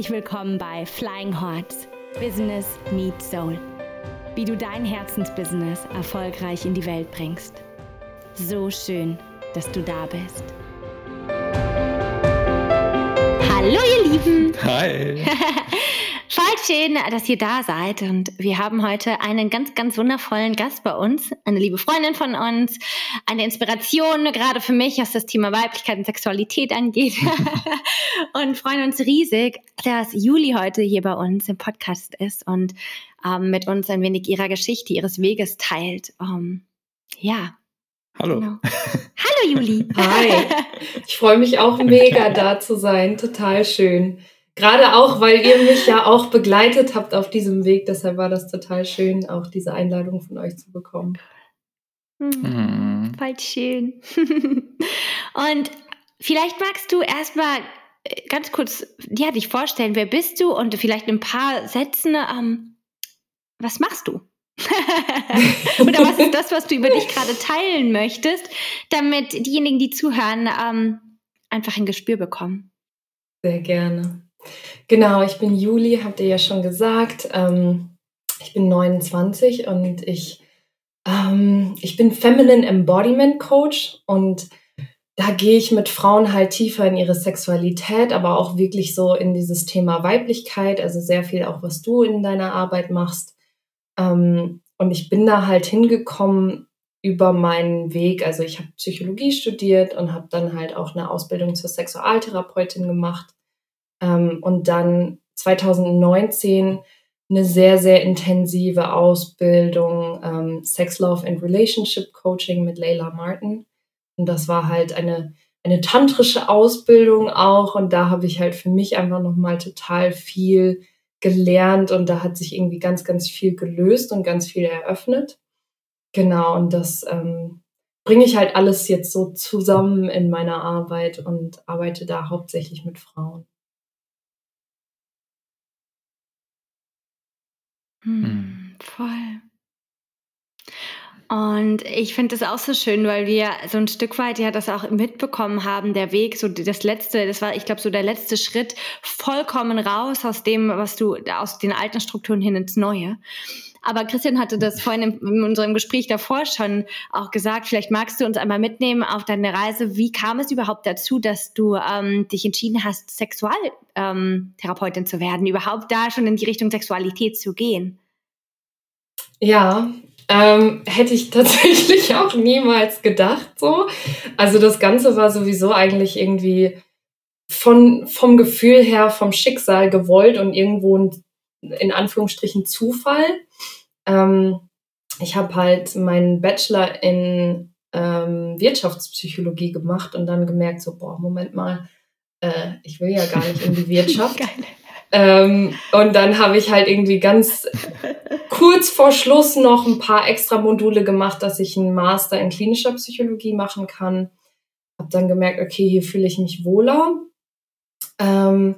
Herzlich willkommen bei Flying Hearts Business Meets Soul. Wie du dein Herzensbusiness erfolgreich in die Welt bringst. So schön, dass du da bist. Hallo ihr Lieben! Hi! Schön, dass ihr da seid. Und wir haben heute einen ganz, ganz wundervollen Gast bei uns. Eine liebe Freundin von uns. Eine Inspiration, gerade für mich, was das Thema Weiblichkeit und Sexualität angeht. und freuen uns riesig, dass Juli heute hier bei uns im Podcast ist und ähm, mit uns ein wenig ihrer Geschichte, ihres Weges teilt. Um, ähm, ja. Hallo. Genau. Hallo Juli. Hi. Ich freue mich auch mega da zu sein. Total schön. Gerade auch, weil ihr mich ja auch begleitet habt auf diesem Weg. Deshalb war das total schön, auch diese Einladung von euch zu bekommen. Mhm. Voll schön. und vielleicht magst du erstmal äh, ganz kurz ja, dich vorstellen, wer bist du und vielleicht ein paar Sätzen, ähm, was machst du? Oder was ist das, was du über dich gerade teilen möchtest, damit diejenigen, die zuhören, ähm, einfach ein Gespür bekommen? Sehr gerne. Genau, ich bin Juli, habt ihr ja schon gesagt. Ähm, ich bin 29 und ich, ähm, ich bin Feminine Embodiment Coach und da gehe ich mit Frauen halt tiefer in ihre Sexualität, aber auch wirklich so in dieses Thema Weiblichkeit, also sehr viel auch, was du in deiner Arbeit machst. Ähm, und ich bin da halt hingekommen über meinen Weg. Also ich habe Psychologie studiert und habe dann halt auch eine Ausbildung zur Sexualtherapeutin gemacht und dann 2019 eine sehr, sehr intensive Ausbildung ähm, Sex, Love and Relationship Coaching mit Layla Martin. Und das war halt eine, eine tantrische Ausbildung auch. Und da habe ich halt für mich einfach nochmal total viel gelernt und da hat sich irgendwie ganz, ganz viel gelöst und ganz viel eröffnet. Genau, und das ähm, bringe ich halt alles jetzt so zusammen in meiner Arbeit und arbeite da hauptsächlich mit Frauen. Hm, hm, voll. Und ich finde das auch so schön, weil wir so ein Stück weit ja das auch mitbekommen haben, der Weg, so das letzte, das war, ich glaube, so der letzte Schritt, vollkommen raus aus dem, was du, aus den alten Strukturen hin ins Neue. Aber Christian hatte das vorhin in, in unserem Gespräch davor schon auch gesagt. Vielleicht magst du uns einmal mitnehmen auf deine Reise. Wie kam es überhaupt dazu, dass du ähm, dich entschieden hast, Sexualtherapeutin ähm, zu werden, überhaupt da schon in die Richtung Sexualität zu gehen? Ja, ähm, hätte ich tatsächlich auch niemals gedacht so. Also das Ganze war sowieso eigentlich irgendwie von, vom Gefühl her, vom Schicksal gewollt und irgendwo ein, in Anführungsstrichen Zufall. Ähm, ich habe halt meinen Bachelor in ähm, Wirtschaftspsychologie gemacht und dann gemerkt, so, boah, Moment mal, äh, ich will ja gar nicht in die Wirtschaft. Ähm, und dann habe ich halt irgendwie ganz kurz vor Schluss noch ein paar extra Module gemacht, dass ich einen Master in klinischer Psychologie machen kann. Habe dann gemerkt, okay, hier fühle ich mich wohler. Ähm,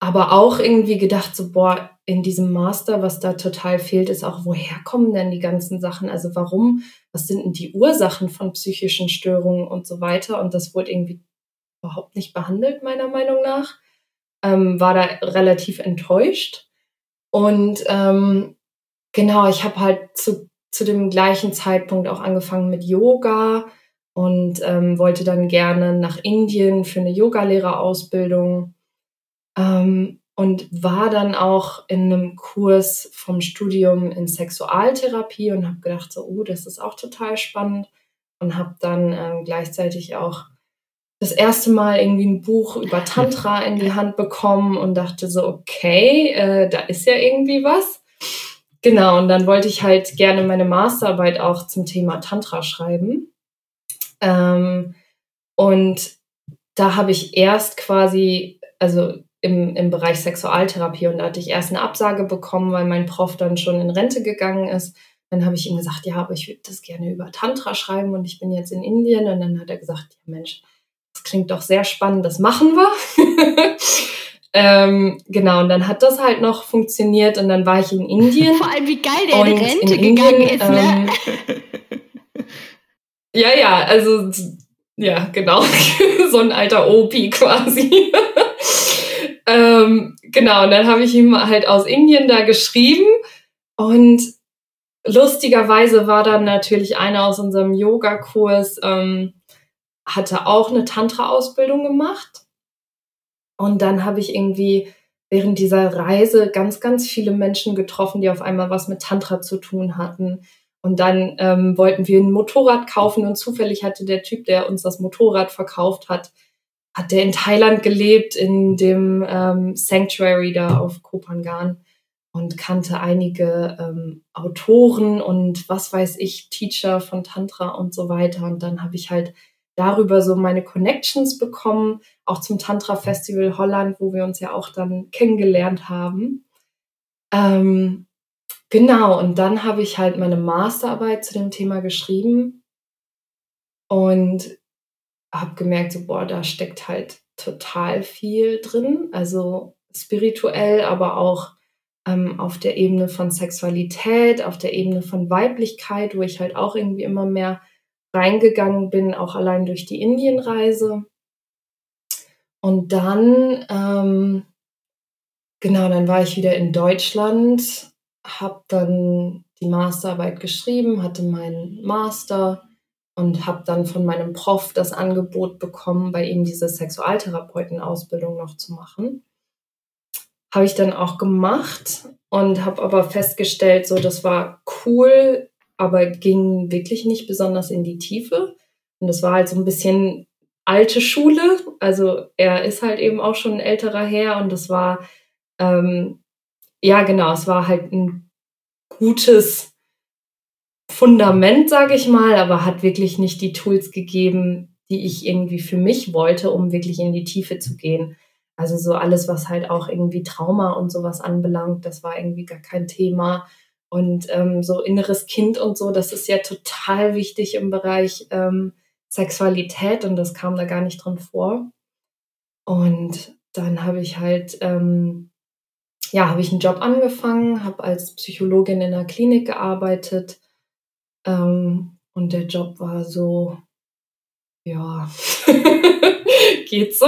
aber auch irgendwie gedacht, so, boah, in diesem Master, was da total fehlt, ist auch, woher kommen denn die ganzen Sachen? Also warum, was sind denn die Ursachen von psychischen Störungen und so weiter? Und das wurde irgendwie überhaupt nicht behandelt, meiner Meinung nach ähm, war da relativ enttäuscht. Und ähm, genau, ich habe halt zu, zu dem gleichen Zeitpunkt auch angefangen mit Yoga und ähm, wollte dann gerne nach Indien für eine Yogalehrerausbildung ähm, und war dann auch in einem Kurs vom Studium in Sexualtherapie und habe gedacht, so, oh, das ist auch total spannend und habe dann ähm, gleichzeitig auch das erste Mal irgendwie ein Buch über Tantra in die Hand bekommen und dachte so, okay, äh, da ist ja irgendwie was. Genau, und dann wollte ich halt gerne meine Masterarbeit auch zum Thema Tantra schreiben. Ähm, und da habe ich erst quasi, also im, im Bereich Sexualtherapie, und da hatte ich erst eine Absage bekommen, weil mein Prof dann schon in Rente gegangen ist. Dann habe ich ihm gesagt, ja, aber ich würde das gerne über Tantra schreiben und ich bin jetzt in Indien. Und dann hat er gesagt, ja Mensch, das klingt doch sehr spannend, das machen wir. ähm, genau, und dann hat das halt noch funktioniert und dann war ich in Indien. Vor allem, wie geil der in Rente in gegangen Indien, ist, ne? Ähm, ja, ja, also, ja, genau. so ein alter OP quasi. Ähm, genau, und dann habe ich ihm halt aus Indien da geschrieben und lustigerweise war dann natürlich einer aus unserem Yogakurs, ähm, hatte auch eine Tantra-Ausbildung gemacht. Und dann habe ich irgendwie während dieser Reise ganz, ganz viele Menschen getroffen, die auf einmal was mit Tantra zu tun hatten. Und dann ähm, wollten wir ein Motorrad kaufen und zufällig hatte der Typ, der uns das Motorrad verkauft hat, hat der in Thailand gelebt, in dem ähm, Sanctuary da auf Kopangan und kannte einige ähm, Autoren und was weiß ich, Teacher von Tantra und so weiter. Und dann habe ich halt darüber so meine Connections bekommen, auch zum Tantra Festival Holland, wo wir uns ja auch dann kennengelernt haben. Ähm, genau, und dann habe ich halt meine Masterarbeit zu dem Thema geschrieben und habe gemerkt, so, boah, da steckt halt total viel drin, also spirituell, aber auch ähm, auf der Ebene von Sexualität, auf der Ebene von Weiblichkeit, wo ich halt auch irgendwie immer mehr reingegangen bin, auch allein durch die Indienreise. Und dann, ähm, genau, dann war ich wieder in Deutschland, habe dann die Masterarbeit geschrieben, hatte meinen Master und habe dann von meinem Prof das Angebot bekommen, bei ihm diese Sexualtherapeutenausbildung noch zu machen. Habe ich dann auch gemacht und habe aber festgestellt, so das war cool, aber ging wirklich nicht besonders in die Tiefe. Und das war halt so ein bisschen alte Schule. Also er ist halt eben auch schon ein älterer Herr und das war, ähm, ja genau, es war halt ein gutes Fundament, sage ich mal, aber hat wirklich nicht die Tools gegeben, die ich irgendwie für mich wollte, um wirklich in die Tiefe zu gehen. Also so alles, was halt auch irgendwie Trauma und sowas anbelangt, das war irgendwie gar kein Thema. Und ähm, so inneres Kind und so, das ist ja total wichtig im Bereich ähm, Sexualität und das kam da gar nicht drin vor. Und dann habe ich halt, ähm, ja, habe ich einen Job angefangen, habe als Psychologin in einer Klinik gearbeitet. Ähm, und der Job war so, ja, geht so.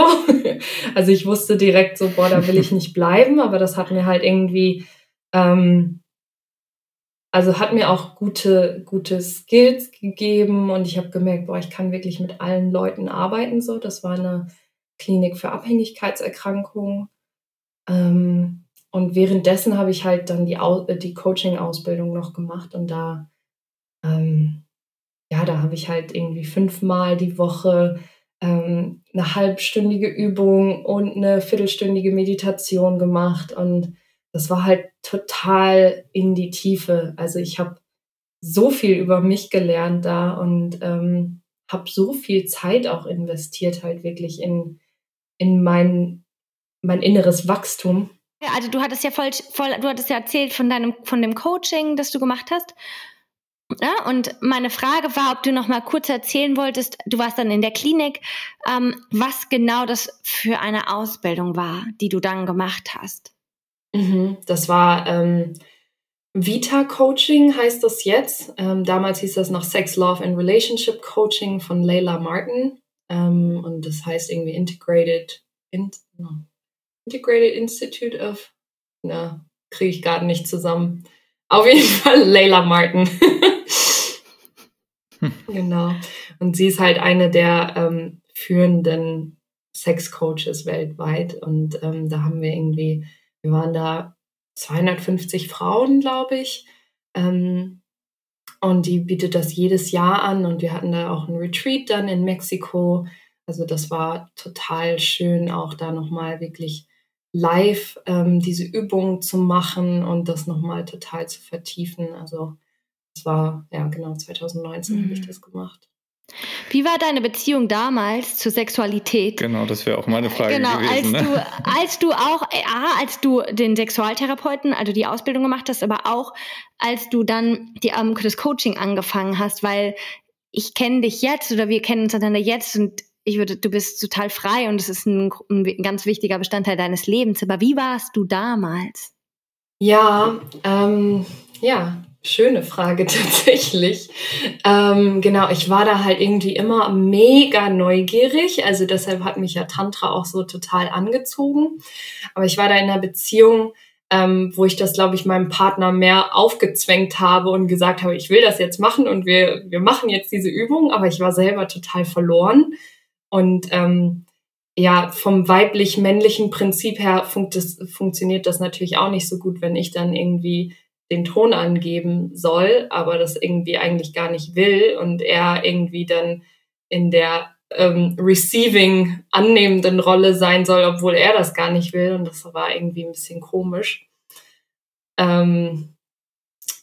Also ich wusste direkt so, boah, da will ich nicht bleiben, aber das hat mir halt irgendwie, ähm, also hat mir auch gute, gute Skills gegeben und ich habe gemerkt, boah, ich kann wirklich mit allen Leuten arbeiten. So, das war eine Klinik für Abhängigkeitserkrankungen. Ähm, und währenddessen habe ich halt dann die, die Coaching-Ausbildung noch gemacht und da, ähm, ja, da habe ich halt irgendwie fünfmal die Woche ähm, eine halbstündige Übung und eine viertelstündige Meditation gemacht und das war halt total in die Tiefe. Also ich habe so viel über mich gelernt da und ähm, habe so viel Zeit auch investiert, halt wirklich in, in mein, mein inneres Wachstum. Ja, also du hattest ja voll, voll, du hattest ja erzählt von deinem, von dem Coaching, das du gemacht hast. Ja, und meine Frage war, ob du noch mal kurz erzählen wolltest, du warst dann in der Klinik, ähm, was genau das für eine Ausbildung war, die du dann gemacht hast. Mhm, das war ähm, Vita Coaching heißt das jetzt. Ähm, damals hieß das noch Sex, Love and Relationship Coaching von Layla Martin. Ähm, und das heißt irgendwie Integrated, in, Integrated Institute of, na, kriege ich gerade nicht zusammen. Auf jeden Fall Layla Martin. Genau. Und sie ist halt eine der ähm, führenden Sexcoaches weltweit. Und ähm, da haben wir irgendwie, wir waren da 250 Frauen, glaube ich. Ähm, und die bietet das jedes Jahr an. Und wir hatten da auch ein Retreat dann in Mexiko. Also das war total schön, auch da nochmal wirklich live ähm, diese Übung zu machen und das nochmal total zu vertiefen. Also das war, ja, genau, 2019 mhm. habe ich das gemacht. Wie war deine Beziehung damals zur Sexualität? Genau, das wäre auch meine Frage genau, gewesen. Als, ne? du, als du auch, äh, als du den Sexualtherapeuten, also die Ausbildung gemacht hast, aber auch als du dann die, um, das Coaching angefangen hast, weil ich kenne dich jetzt oder wir kennen uns einander jetzt und ich würde, du bist total frei und es ist ein, ein ganz wichtiger Bestandteil deines Lebens. Aber wie warst du damals? Ja, ähm, ja, schöne Frage tatsächlich. Ähm, genau, ich war da halt irgendwie immer mega neugierig. Also deshalb hat mich ja Tantra auch so total angezogen. Aber ich war da in einer Beziehung, ähm, wo ich das, glaube ich, meinem Partner mehr aufgezwängt habe und gesagt habe, ich will das jetzt machen und wir, wir machen jetzt diese Übung. Aber ich war selber total verloren. Und ähm, ja, vom weiblich-männlichen Prinzip her funkt das, funktioniert das natürlich auch nicht so gut, wenn ich dann irgendwie den Ton angeben soll, aber das irgendwie eigentlich gar nicht will und er irgendwie dann in der ähm, receiving annehmenden Rolle sein soll, obwohl er das gar nicht will und das war irgendwie ein bisschen komisch. Ähm,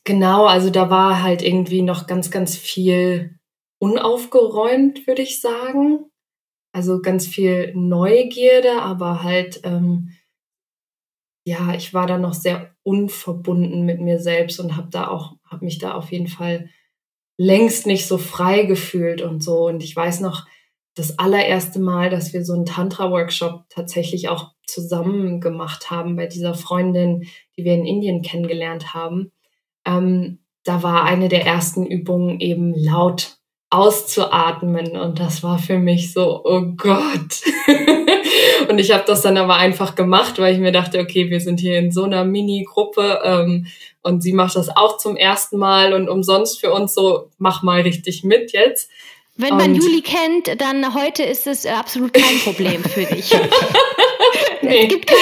genau, also da war halt irgendwie noch ganz, ganz viel unaufgeräumt, würde ich sagen. Also ganz viel Neugierde, aber halt, ähm, ja, ich war da noch sehr unverbunden mit mir selbst und habe da auch, habe mich da auf jeden Fall längst nicht so frei gefühlt und so. Und ich weiß noch, das allererste Mal, dass wir so einen Tantra-Workshop tatsächlich auch zusammen gemacht haben bei dieser Freundin, die wir in Indien kennengelernt haben. Ähm, da war eine der ersten Übungen eben laut auszuatmen. Und das war für mich so, oh Gott. und ich habe das dann aber einfach gemacht, weil ich mir dachte, okay, wir sind hier in so einer Mini-Gruppe ähm, und sie macht das auch zum ersten Mal und umsonst für uns so, mach mal richtig mit jetzt. Wenn man und Juli kennt, dann heute ist es absolut kein Problem für dich. nee. es, gibt kein,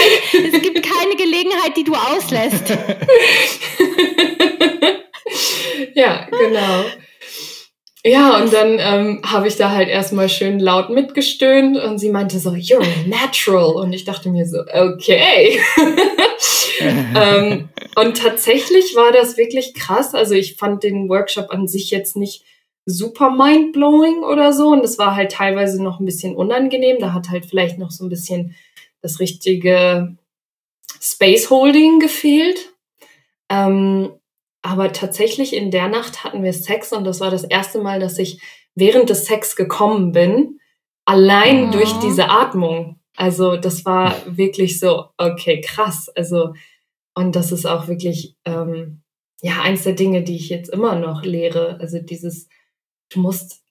es gibt keine Gelegenheit, die du auslässt. ja, genau. Ja, und dann ähm, habe ich da halt erstmal schön laut mitgestöhnt und sie meinte so, you're natural. Und ich dachte mir so, okay. ähm, und tatsächlich war das wirklich krass. Also ich fand den Workshop an sich jetzt nicht super mindblowing oder so. Und es war halt teilweise noch ein bisschen unangenehm. Da hat halt vielleicht noch so ein bisschen das richtige Space Holding gefehlt. Ähm, aber tatsächlich in der Nacht hatten wir Sex und das war das erste Mal, dass ich während des Sex gekommen bin, allein oh. durch diese Atmung. Also das war wirklich so, okay, krass. Also, und das ist auch wirklich, ähm, ja, eins der Dinge, die ich jetzt immer noch lehre. Also dieses, du musst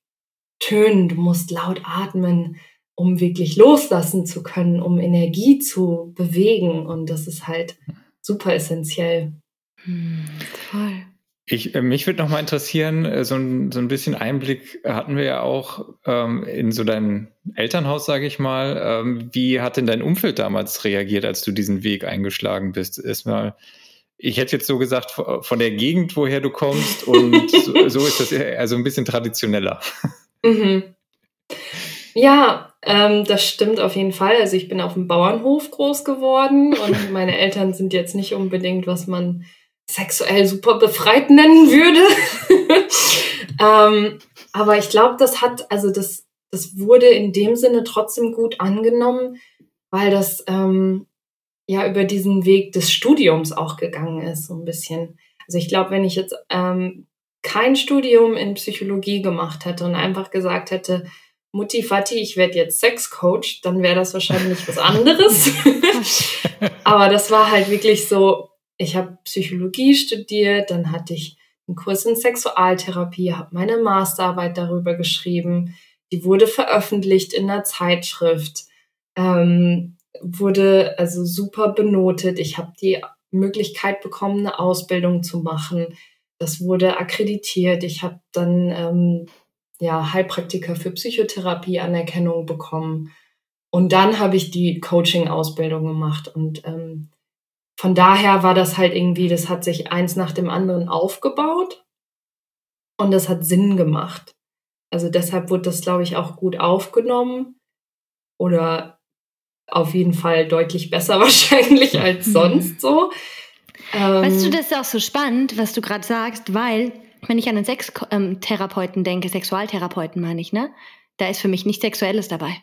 tönen, du musst laut atmen, um wirklich loslassen zu können, um Energie zu bewegen. Und das ist halt super essentiell. Hm, voll. Ich, äh, mich würde noch mal interessieren, äh, so ein, so ein bisschen Einblick hatten wir ja auch ähm, in so dein Elternhaus, sage ich mal. Ähm, wie hat denn dein Umfeld damals reagiert, als du diesen Weg eingeschlagen bist? Erstmal, ich hätte jetzt so gesagt, von der Gegend, woher du kommst und so, so ist das also ein bisschen traditioneller. Mhm. Ja, ähm, das stimmt auf jeden Fall. Also ich bin auf dem Bauernhof groß geworden und meine Eltern sind jetzt nicht unbedingt, was man sexuell super befreit nennen würde. ähm, aber ich glaube, das hat, also das, das wurde in dem Sinne trotzdem gut angenommen, weil das ähm, ja über diesen Weg des Studiums auch gegangen ist, so ein bisschen. Also ich glaube, wenn ich jetzt ähm, kein Studium in Psychologie gemacht hätte und einfach gesagt hätte, Mutti Fati, ich werde jetzt Sexcoach, dann wäre das wahrscheinlich was anderes. Aber das war halt wirklich so, ich habe Psychologie studiert, dann hatte ich einen Kurs in Sexualtherapie, habe meine Masterarbeit darüber geschrieben, die wurde veröffentlicht in einer Zeitschrift, ähm, wurde also super benotet. Ich habe die Möglichkeit bekommen, eine Ausbildung zu machen. Das wurde akkreditiert. Ich habe dann ähm, ja Heilpraktiker für Psychotherapie Anerkennung bekommen. Und dann habe ich die Coaching-Ausbildung gemacht und ähm, von daher war das halt irgendwie, das hat sich eins nach dem anderen aufgebaut und das hat Sinn gemacht. Also deshalb wurde das, glaube ich, auch gut aufgenommen oder auf jeden Fall deutlich besser wahrscheinlich als mhm. sonst so. weißt du, ähm, das ist auch so spannend, was du gerade sagst, weil wenn ich an einen Sextherapeuten denke, Sexualtherapeuten meine ich, ne? Da ist für mich nichts Sexuelles dabei.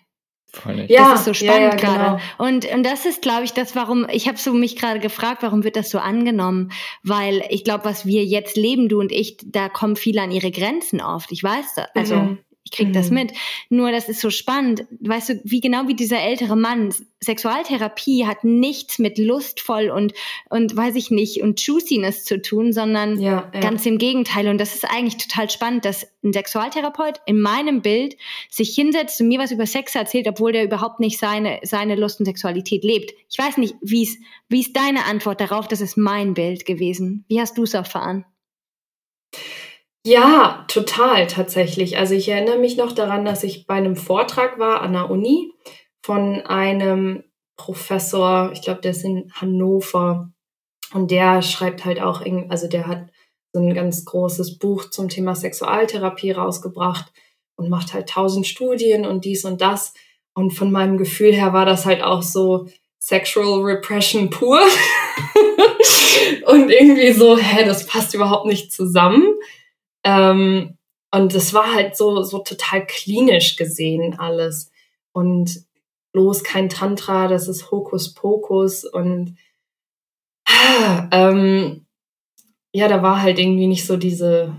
Voll nicht. Ja, das ist so spannend ja, ja, gerade. Genau. Und, und das ist, glaube ich, das, warum, ich habe so mich gerade gefragt, warum wird das so angenommen? Weil ich glaube, was wir jetzt leben, du und ich, da kommen viele an ihre Grenzen oft. Ich weiß das. Also, mhm. Ich krieg mhm. das mit. Nur das ist so spannend, weißt du, wie genau wie dieser ältere Mann. Sexualtherapie hat nichts mit lustvoll und und weiß ich nicht und Juiciness zu tun, sondern ja, ja. ganz im Gegenteil. Und das ist eigentlich total spannend, dass ein Sexualtherapeut in meinem Bild sich hinsetzt und mir was über Sex erzählt, obwohl der überhaupt nicht seine seine Lust und Sexualität lebt. Ich weiß nicht, wie es wie ist deine Antwort darauf? Das ist mein Bild gewesen. Wie hast du es erfahren? Ja, total tatsächlich. Also ich erinnere mich noch daran, dass ich bei einem Vortrag war an der Uni von einem Professor, ich glaube, der ist in Hannover und der schreibt halt auch, also der hat so ein ganz großes Buch zum Thema Sexualtherapie rausgebracht und macht halt tausend Studien und dies und das. Und von meinem Gefühl her war das halt auch so Sexual Repression pur. und irgendwie so, hä, das passt überhaupt nicht zusammen. Ähm, und das war halt so, so total klinisch gesehen alles. Und bloß kein Tantra, das ist Hokuspokus und ähm, ja, da war halt irgendwie nicht so diese,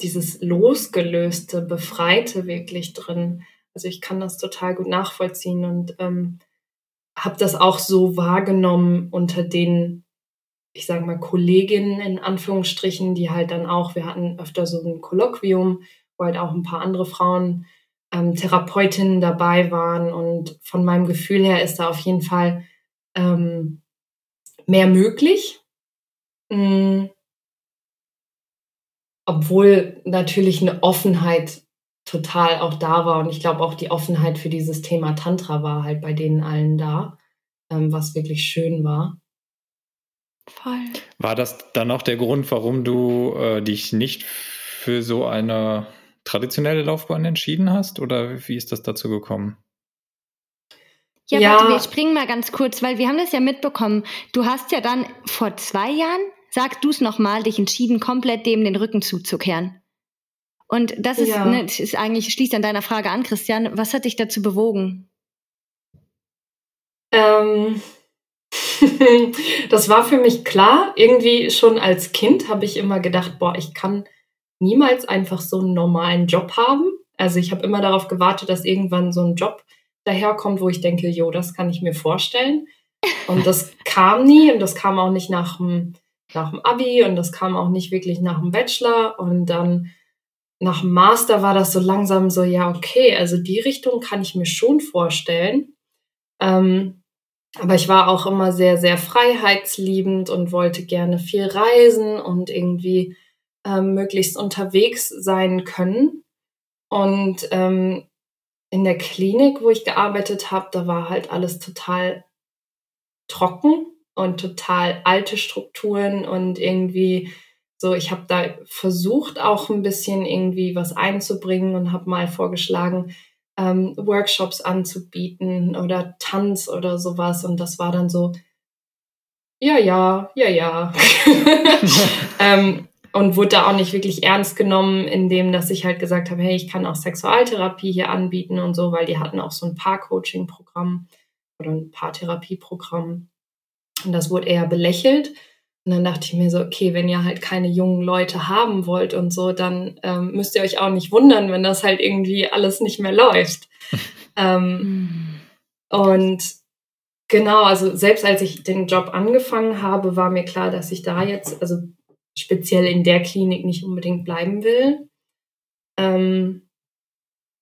dieses losgelöste, befreite wirklich drin. Also ich kann das total gut nachvollziehen und ähm, habe das auch so wahrgenommen unter den ich sage mal, Kolleginnen in Anführungsstrichen, die halt dann auch, wir hatten öfter so ein Kolloquium, wo halt auch ein paar andere Frauen, ähm, Therapeutinnen dabei waren. Und von meinem Gefühl her ist da auf jeden Fall ähm, mehr möglich. Mhm. Obwohl natürlich eine Offenheit total auch da war. Und ich glaube auch die Offenheit für dieses Thema Tantra war halt bei denen allen da, ähm, was wirklich schön war. Voll. War das dann auch der Grund, warum du äh, dich nicht für so eine traditionelle Laufbahn entschieden hast? Oder wie ist das dazu gekommen? Ja, ja. warte, wir springen mal ganz kurz, weil wir haben das ja mitbekommen. Du hast ja dann vor zwei Jahren, sag du es nochmal, dich entschieden, komplett dem den Rücken zuzukehren. Und das ist, ja. ne, das ist eigentlich, schließt an deiner Frage an, Christian. Was hat dich dazu bewogen? Ähm, das war für mich klar. Irgendwie schon als Kind habe ich immer gedacht, boah, ich kann niemals einfach so einen normalen Job haben. Also ich habe immer darauf gewartet, dass irgendwann so ein Job daherkommt, wo ich denke, jo, das kann ich mir vorstellen. Und das kam nie und das kam auch nicht nach dem, nach dem Abi und das kam auch nicht wirklich nach dem Bachelor. Und dann nach dem Master war das so langsam so, ja, okay, also die Richtung kann ich mir schon vorstellen. Ähm, aber ich war auch immer sehr, sehr freiheitsliebend und wollte gerne viel reisen und irgendwie ähm, möglichst unterwegs sein können. Und ähm, in der Klinik, wo ich gearbeitet habe, da war halt alles total trocken und total alte Strukturen und irgendwie so, ich habe da versucht auch ein bisschen irgendwie was einzubringen und habe mal vorgeschlagen, ähm, Workshops anzubieten oder Tanz oder sowas. Und das war dann so, ja, ja, ja, ja. ähm, und wurde da auch nicht wirklich ernst genommen, indem dass ich halt gesagt habe, hey, ich kann auch Sexualtherapie hier anbieten und so, weil die hatten auch so ein Paar-Coaching-Programm oder ein Paar-Therapie-Programm. Und das wurde eher belächelt. Und dann dachte ich mir so, okay, wenn ihr halt keine jungen Leute haben wollt und so, dann ähm, müsst ihr euch auch nicht wundern, wenn das halt irgendwie alles nicht mehr läuft. ähm, und genau, also selbst als ich den Job angefangen habe, war mir klar, dass ich da jetzt, also speziell in der Klinik nicht unbedingt bleiben will. Ähm,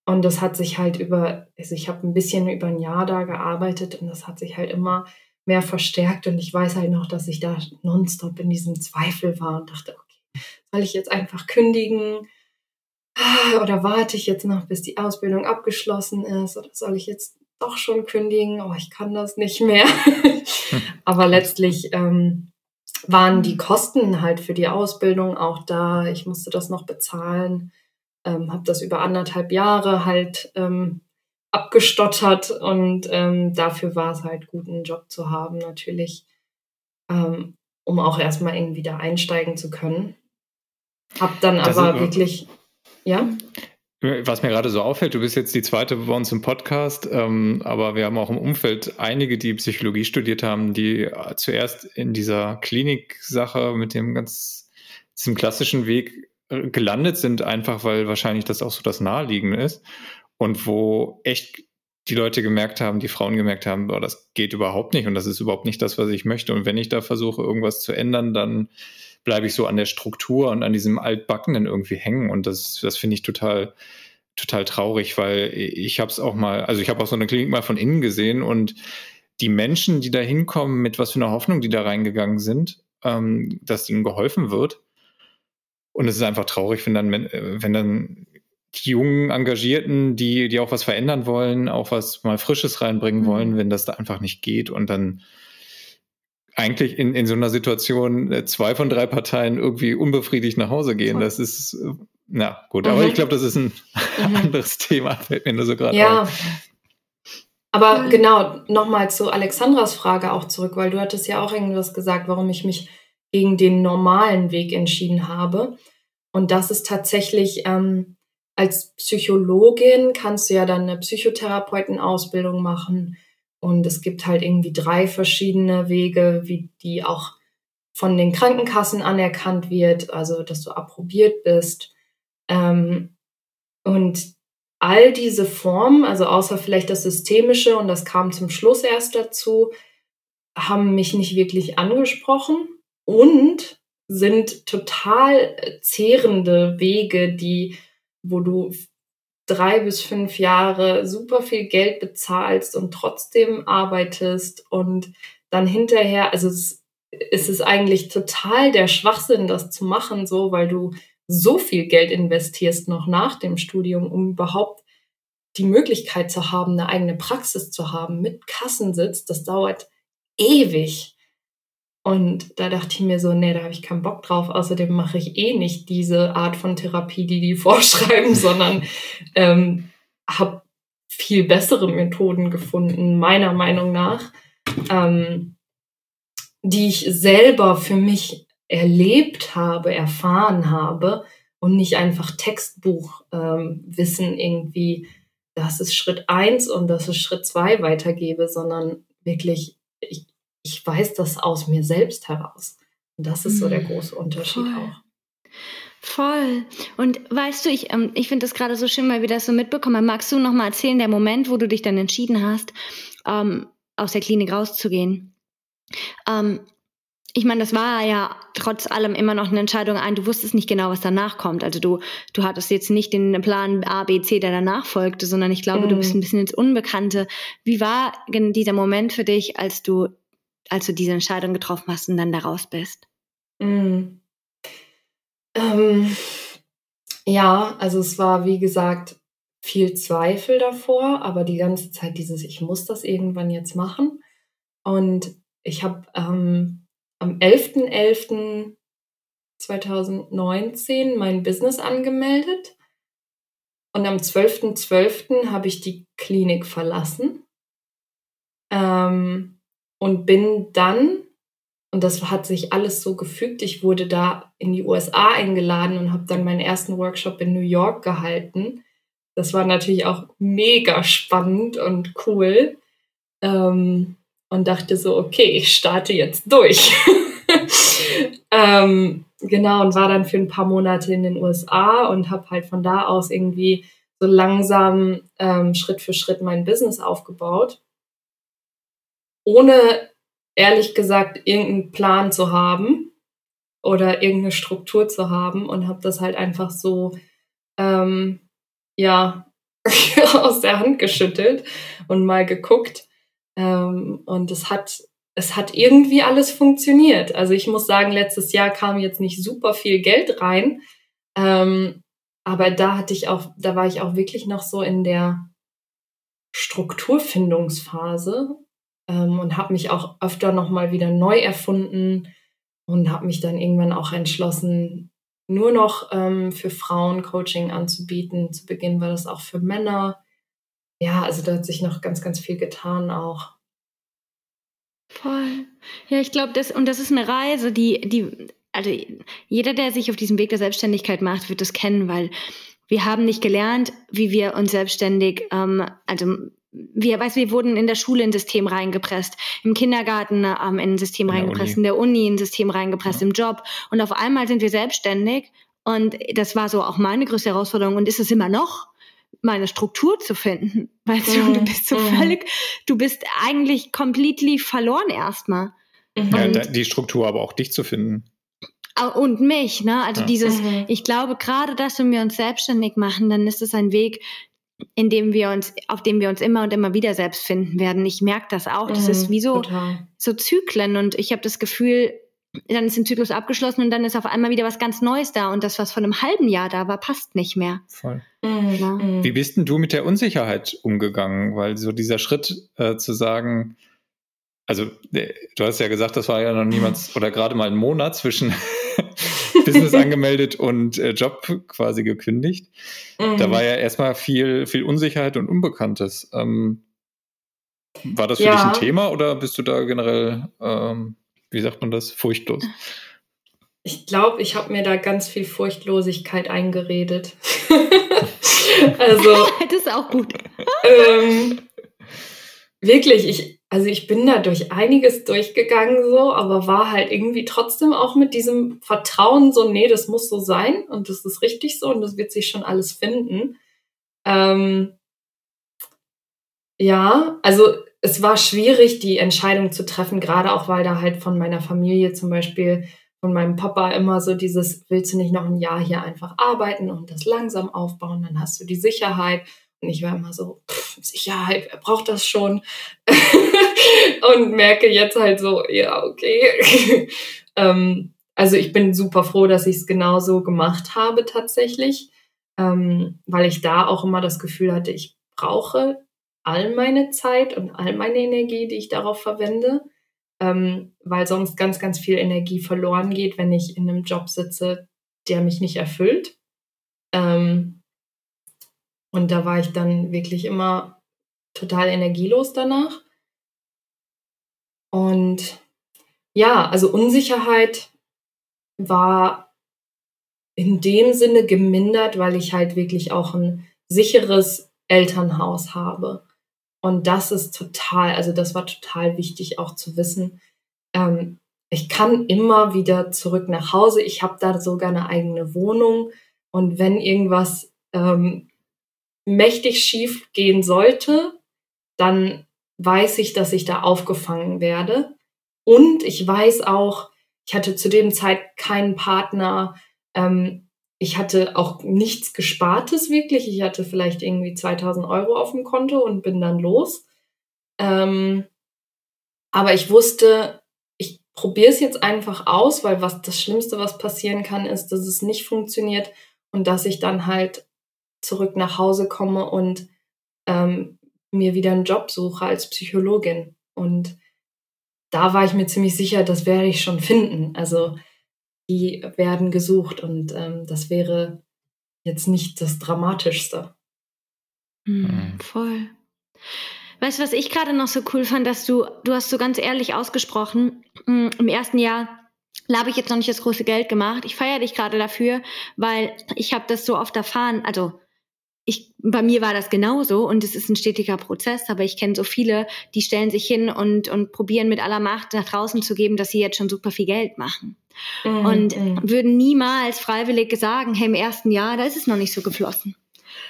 und das hat sich halt über, also ich habe ein bisschen über ein Jahr da gearbeitet und das hat sich halt immer mehr verstärkt. Und ich weiß halt noch, dass ich da nonstop in diesem Zweifel war und dachte, okay, soll ich jetzt einfach kündigen? Oder warte ich jetzt noch, bis die Ausbildung abgeschlossen ist? Oder soll ich jetzt doch schon kündigen? Oh, ich kann das nicht mehr. Aber letztlich ähm, waren die Kosten halt für die Ausbildung auch da. Ich musste das noch bezahlen. Ähm, habe das über anderthalb Jahre halt ähm, abgestottert und ähm, dafür war es halt gut, einen Job zu haben, natürlich, ähm, um auch erstmal irgendwie da einsteigen zu können. Hab dann das aber wirklich, ja. Was mir gerade so auffällt, du bist jetzt die zweite bei uns im Podcast, ähm, aber wir haben auch im Umfeld einige, die Psychologie studiert haben, die äh, zuerst in dieser Klinik-Sache mit dem ganz, diesem klassischen Weg äh, gelandet sind, einfach weil wahrscheinlich das auch so das Naheliegende ist und wo echt die Leute gemerkt haben, die Frauen gemerkt haben, boah, das geht überhaupt nicht und das ist überhaupt nicht das, was ich möchte. Und wenn ich da versuche, irgendwas zu ändern, dann bleibe ich so an der Struktur und an diesem Altbackenen irgendwie hängen. Und das, das finde ich total, total traurig, weil ich habe es auch mal, also ich habe auch so eine Klinik mal von innen gesehen und die Menschen, die da hinkommen, mit was für einer Hoffnung die da reingegangen sind, ähm, dass ihnen geholfen wird. Und es ist einfach traurig, wenn dann, wenn dann die jungen Engagierten, die, die auch was verändern wollen, auch was mal Frisches reinbringen mhm. wollen, wenn das da einfach nicht geht und dann eigentlich in, in so einer Situation äh, zwei von drei Parteien irgendwie unbefriedigt nach Hause gehen. Das ist, äh, na gut, mhm. aber ich glaube, das ist ein mhm. anderes Thema, fällt mir nur so gerade ja. auf. Aber mhm. genau, nochmal zu Alexandras Frage auch zurück, weil du hattest ja auch irgendwas gesagt, warum ich mich gegen den normalen Weg entschieden habe. Und das ist tatsächlich, ähm, als Psychologin kannst du ja dann eine Psychotherapeutenausbildung machen. Und es gibt halt irgendwie drei verschiedene Wege, wie die auch von den Krankenkassen anerkannt wird, also dass du approbiert bist. Ähm, und all diese Formen, also außer vielleicht das Systemische, und das kam zum Schluss erst dazu, haben mich nicht wirklich angesprochen und sind total zehrende Wege, die wo du drei bis fünf Jahre super viel Geld bezahlst und trotzdem arbeitest und dann hinterher, also es, es ist eigentlich total der Schwachsinn, das zu machen, so, weil du so viel Geld investierst noch nach dem Studium, um überhaupt die Möglichkeit zu haben, eine eigene Praxis zu haben mit Kassensitz. Das dauert ewig. Und da dachte ich mir so, nee, da habe ich keinen Bock drauf. Außerdem mache ich eh nicht diese Art von Therapie, die die vorschreiben, sondern ähm, habe viel bessere Methoden gefunden, meiner Meinung nach, ähm, die ich selber für mich erlebt habe, erfahren habe und nicht einfach Textbuchwissen ähm, irgendwie, das ist Schritt eins und das ist Schritt zwei weitergebe, sondern wirklich, ich, ich weiß das aus mir selbst heraus. Und das ist so der mhm. große Unterschied Voll. auch. Voll. Und weißt du, ich, ähm, ich finde das gerade so schön, weil wir das so mitbekommen. Magst du noch mal erzählen, der Moment, wo du dich dann entschieden hast, ähm, aus der Klinik rauszugehen? Ähm, ich meine, das war ja trotz allem immer noch eine Entscheidung ein, du wusstest nicht genau, was danach kommt. Also du, du hattest jetzt nicht den Plan A, B, C, der danach folgte, sondern ich glaube, mm. du bist mhm. ein bisschen ins Unbekannte. Wie war dieser Moment für dich, als du als du diese Entscheidung getroffen hast und dann da raus bist? Mm. Ähm, ja, also es war, wie gesagt, viel Zweifel davor, aber die ganze Zeit dieses, ich muss das irgendwann jetzt machen. Und ich habe ähm, am 11.11.2019 mein Business angemeldet. Und am 12.12. .12. habe ich die Klinik verlassen. Ähm, und bin dann, und das hat sich alles so gefügt, ich wurde da in die USA eingeladen und habe dann meinen ersten Workshop in New York gehalten. Das war natürlich auch mega spannend und cool. Ähm, und dachte so, okay, ich starte jetzt durch. ähm, genau, und war dann für ein paar Monate in den USA und habe halt von da aus irgendwie so langsam ähm, Schritt für Schritt mein Business aufgebaut ohne ehrlich gesagt irgendeinen Plan zu haben oder irgendeine Struktur zu haben und habe das halt einfach so ähm, ja aus der Hand geschüttelt und mal geguckt. Ähm, und es hat es hat irgendwie alles funktioniert. Also ich muss sagen, letztes Jahr kam jetzt nicht super viel Geld rein, ähm, aber da hatte ich auch, da war ich auch wirklich noch so in der Strukturfindungsphase ähm, und habe mich auch öfter nochmal wieder neu erfunden und habe mich dann irgendwann auch entschlossen, nur noch ähm, für Frauen Coaching anzubieten. Zu Beginn war das auch für Männer. Ja, also da hat sich noch ganz, ganz viel getan auch. Voll. Ja, ich glaube, das, und das ist eine Reise, die, die, also jeder, der sich auf diesem Weg der Selbstständigkeit macht, wird das kennen, weil wir haben nicht gelernt, wie wir uns selbstständig, ähm, also wir, weißt, wir wurden in der Schule in ein System reingepresst, im Kindergarten ähm, in ein System in reingepresst, in der Uni in ein System reingepresst, ja. im Job. Und auf einmal sind wir selbstständig Und das war so auch meine größte Herausforderung und ist es immer noch, meine Struktur zu finden. Weißt du, du mhm. bist so mhm. völlig, du bist eigentlich completely verloren erstmal. Mhm. Ja, die Struktur aber auch dich zu finden. Und mich, ne? Also ja. dieses, mhm. ich glaube, gerade dass wenn wir uns selbstständig machen, dann ist es ein Weg, in dem wir uns, auf dem wir uns immer und immer wieder selbst finden werden. Ich merke das auch. Das mhm, ist wie so, so Zyklen und ich habe das Gefühl, dann ist ein Zyklus abgeschlossen und dann ist auf einmal wieder was ganz Neues da und das, was vor einem halben Jahr da war, passt nicht mehr. Voll. Mhm. Ja. Mhm. Wie bist denn du mit der Unsicherheit umgegangen? Weil so dieser Schritt äh, zu sagen, also äh, du hast ja gesagt, das war ja noch niemals oder gerade mal ein Monat zwischen Business angemeldet und äh, Job quasi gekündigt. Mhm. Da war ja erstmal viel, viel Unsicherheit und Unbekanntes. Ähm, war das für ja. dich ein Thema oder bist du da generell, ähm, wie sagt man das, furchtlos? Ich glaube, ich habe mir da ganz viel Furchtlosigkeit eingeredet. also. das ist auch gut. ähm, wirklich, ich, also ich bin da durch einiges durchgegangen so, aber war halt irgendwie trotzdem auch mit diesem Vertrauen so, nee, das muss so sein und das ist richtig so und das wird sich schon alles finden. Ähm, ja, also es war schwierig, die Entscheidung zu treffen, gerade auch weil da halt von meiner Familie zum Beispiel von meinem Papa immer so dieses, willst du nicht noch ein Jahr hier einfach arbeiten und das langsam aufbauen, dann hast du die Sicherheit. Und ich war immer so, pff, Sicherheit, wer braucht das schon? und merke jetzt halt so, ja, okay. ähm, also ich bin super froh, dass ich es genauso gemacht habe tatsächlich, ähm, weil ich da auch immer das Gefühl hatte, ich brauche all meine Zeit und all meine Energie, die ich darauf verwende, ähm, weil sonst ganz, ganz viel Energie verloren geht, wenn ich in einem Job sitze, der mich nicht erfüllt. Ähm, und da war ich dann wirklich immer total energielos danach. Und ja, also Unsicherheit war in dem Sinne gemindert, weil ich halt wirklich auch ein sicheres Elternhaus habe. Und das ist total, also das war total wichtig auch zu wissen. Ähm, ich kann immer wieder zurück nach Hause. Ich habe da sogar eine eigene Wohnung. Und wenn irgendwas ähm, mächtig schief gehen sollte, dann weiß ich, dass ich da aufgefangen werde. Und ich weiß auch, ich hatte zu dem Zeit keinen Partner. Ähm, ich hatte auch nichts Gespartes wirklich. Ich hatte vielleicht irgendwie 2000 Euro auf dem Konto und bin dann los. Ähm, aber ich wusste, ich probiere es jetzt einfach aus, weil was das Schlimmste, was passieren kann, ist, dass es nicht funktioniert und dass ich dann halt zurück nach Hause komme und ähm, mir wieder einen Job suche als Psychologin. Und da war ich mir ziemlich sicher, das werde ich schon finden. Also die werden gesucht und ähm, das wäre jetzt nicht das Dramatischste. Mhm, voll. Weißt du, was ich gerade noch so cool fand, dass du, du hast so ganz ehrlich ausgesprochen, hm, im ersten Jahr da habe ich jetzt noch nicht das große Geld gemacht. Ich feiere dich gerade dafür, weil ich habe das so oft erfahren, also ich, bei mir war das genauso und es ist ein stetiger Prozess, aber ich kenne so viele, die stellen sich hin und, und probieren mit aller Macht nach draußen zu geben, dass sie jetzt schon super viel Geld machen. Mm, und mm. würden niemals freiwillig sagen, hey, im ersten Jahr, da ist es noch nicht so geflossen.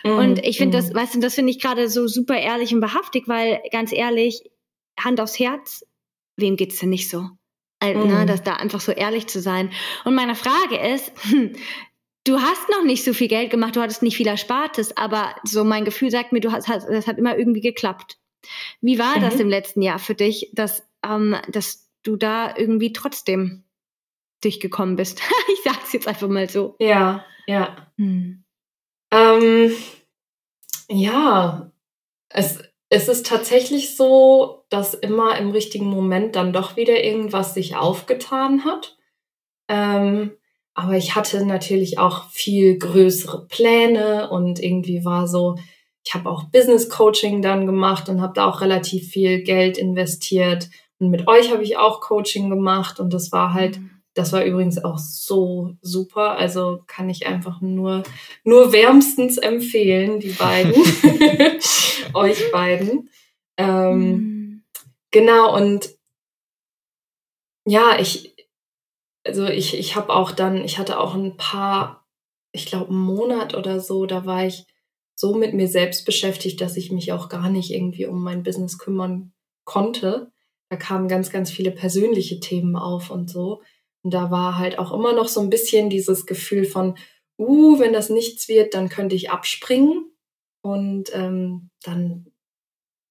Mm, und ich finde das, weißt du, das finde ich gerade so super ehrlich und behaftig, weil ganz ehrlich, Hand aufs Herz, wem geht's denn nicht so? Also, ne, das da einfach so ehrlich zu sein. Und meine Frage ist, du hast noch nicht so viel Geld gemacht, du hattest nicht viel Erspartes, aber so mein Gefühl sagt mir, du hast, das hat immer irgendwie geklappt. Wie war mhm. das im letzten Jahr für dich, dass, ähm, dass du da irgendwie trotzdem durchgekommen bist? ich sag's jetzt einfach mal so. Ja, ja. Hm. Ähm, ja, es, es ist tatsächlich so, dass immer im richtigen Moment dann doch wieder irgendwas sich aufgetan hat. Ähm, aber ich hatte natürlich auch viel größere Pläne und irgendwie war so, ich habe auch Business Coaching dann gemacht und habe da auch relativ viel Geld investiert. Und mit euch habe ich auch Coaching gemacht und das war halt, mhm. das war übrigens auch so super. Also kann ich einfach nur, nur wärmstens empfehlen, die beiden, euch beiden. Ähm, mhm. Genau, und ja, ich, also ich, ich habe auch dann, ich hatte auch ein paar ich glaube, einen Monat oder so, da war ich so mit mir selbst beschäftigt, dass ich mich auch gar nicht irgendwie um mein Business kümmern konnte. Da kamen ganz, ganz viele persönliche Themen auf und so. Und da war halt auch immer noch so ein bisschen dieses Gefühl von, uh, wenn das nichts wird, dann könnte ich abspringen. Und ähm, dann,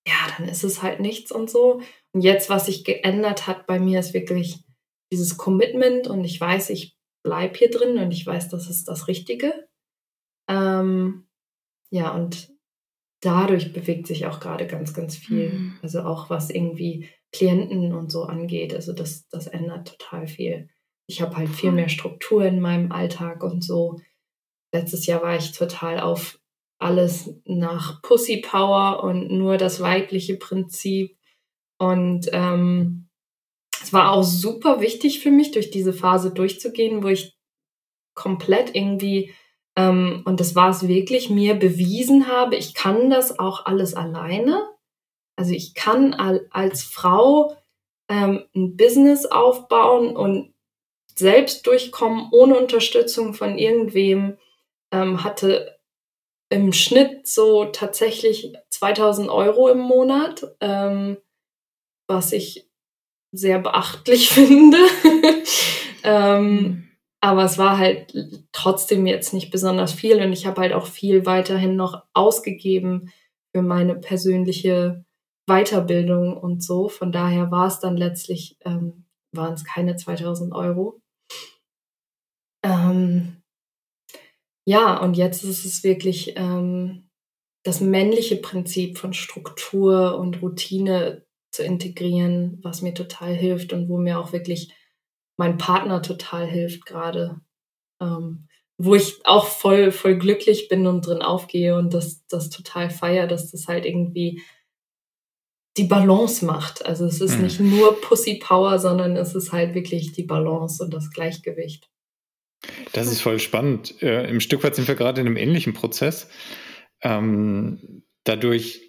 ja, dann ist es halt nichts und so. Und jetzt, was sich geändert hat bei mir, ist wirklich dieses Commitment und ich weiß, ich bleibe hier drin und ich weiß, das ist das Richtige. Ähm, ja, und dadurch bewegt sich auch gerade ganz, ganz viel. Mhm. Also auch was irgendwie Klienten und so angeht. Also das, das ändert total viel. Ich habe halt viel mehr Struktur in meinem Alltag und so. Letztes Jahr war ich total auf alles nach Pussy Power und nur das weibliche Prinzip. Und ähm, es war auch super wichtig für mich, durch diese Phase durchzugehen, wo ich komplett irgendwie, ähm, und das war es wirklich, mir bewiesen habe, ich kann das auch alles alleine. Also ich kann als Frau ähm, ein Business aufbauen und selbst durchkommen ohne Unterstützung von irgendwem. Ähm, hatte im Schnitt so tatsächlich 2000 Euro im Monat, ähm, was ich sehr beachtlich finde. ähm, mhm. aber es war halt trotzdem jetzt nicht besonders viel und ich habe halt auch viel weiterhin noch ausgegeben für meine persönliche Weiterbildung und so. Von daher war es dann letztlich, ähm, waren es keine 2000 Euro. Ähm, ja, und jetzt ist es wirklich ähm, das männliche Prinzip von Struktur und Routine zu integrieren, was mir total hilft und wo mir auch wirklich mein Partner total hilft gerade. Ähm, wo ich auch voll, voll glücklich bin und drin aufgehe und das, das total feier, dass das halt irgendwie die Balance macht. Also es ist mhm. nicht nur Pussy Power, sondern es ist halt wirklich die Balance und das Gleichgewicht. Das ist voll spannend. Äh, Im Stück weit sind wir gerade in einem ähnlichen Prozess. Ähm, dadurch,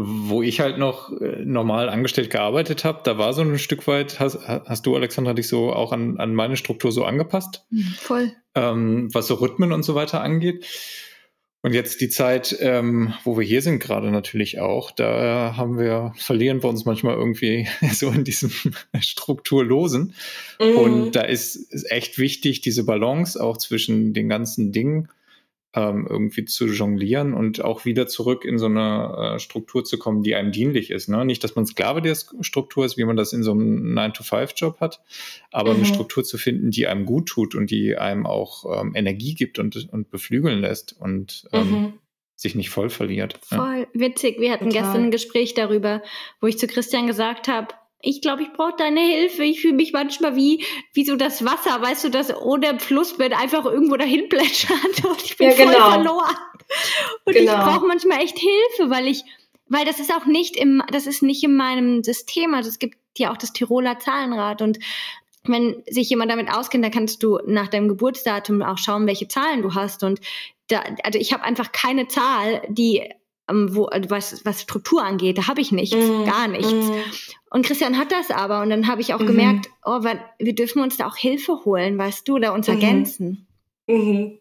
wo ich halt noch äh, normal angestellt gearbeitet habe, da war so ein Stück weit, hast, hast du, Alexandra, dich so auch an, an meine Struktur so angepasst? Mhm, voll. Ähm, was so Rhythmen und so weiter angeht. Und jetzt die Zeit, ähm, wo wir hier sind, gerade natürlich auch, da haben wir, verlieren wir uns manchmal irgendwie so in diesem Strukturlosen. Mhm. Und da ist, ist echt wichtig, diese Balance auch zwischen den ganzen Dingen ähm, irgendwie zu jonglieren und auch wieder zurück in so eine äh, Struktur zu kommen, die einem dienlich ist. Ne? Nicht, dass man Sklave der Struktur ist, wie man das in so einem 9-to-5-Job hat, aber mhm. eine Struktur zu finden, die einem gut tut und die einem auch ähm, Energie gibt und, und beflügeln lässt und ähm, mhm. sich nicht voll verliert. Voll ja. witzig. Wir hatten Total. gestern ein Gespräch darüber, wo ich zu Christian gesagt habe, ich glaube, ich brauche deine Hilfe. Ich fühle mich manchmal wie, wie so das Wasser, weißt du, das ohne Flussbett einfach irgendwo dahin plätschert und ich bin ja, genau. voll verloren. Und genau. ich brauche manchmal echt Hilfe, weil ich, weil das ist auch nicht im, das ist nicht in meinem System. Also es gibt ja auch das Tiroler Zahlenrad und wenn sich jemand damit auskennt, dann kannst du nach deinem Geburtsdatum auch schauen, welche Zahlen du hast. Und da, also ich habe einfach keine Zahl, die ähm, wo, also was, was Struktur angeht, da habe ich nichts, mm, gar nichts. Mm. Und Christian hat das aber und dann habe ich auch mm. gemerkt, oh, wir dürfen uns da auch Hilfe holen, weißt du, oder uns mhm. ergänzen. Mhm.